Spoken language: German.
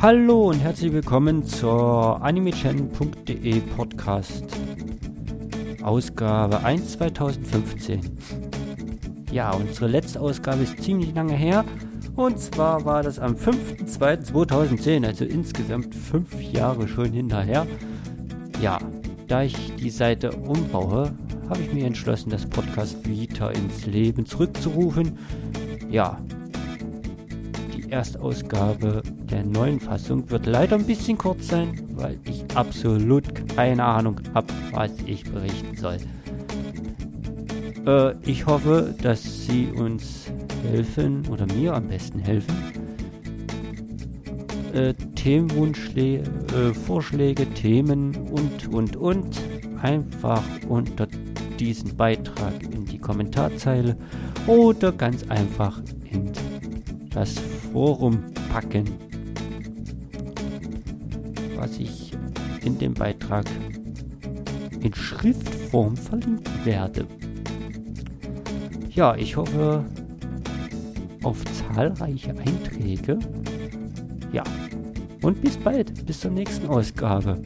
Hallo und herzlich willkommen zur animechan.de Podcast Ausgabe 1 2015. Ja, unsere letzte Ausgabe ist ziemlich lange her und zwar war das am 5.2.2010, also insgesamt fünf Jahre schon hinterher. Ja, da ich die Seite umbaue, habe ich mir entschlossen, das Podcast Vita ins Leben zurückzurufen. Ja, die Erstausgabe der neuen Fassung wird leider ein bisschen kurz sein, weil ich absolut keine Ahnung habe, was ich berichten soll. Äh, ich hoffe, dass Sie uns helfen oder mir am besten helfen. Äh, Themenwunschle äh, Vorschläge, Themen und und und einfach unter diesen Beitrag in die Kommentarzeile oder ganz einfach in das Forum packen was ich in dem Beitrag in Schriftform verlinken werde. Ja, ich hoffe auf zahlreiche Einträge. Ja, und bis bald, bis zur nächsten Ausgabe.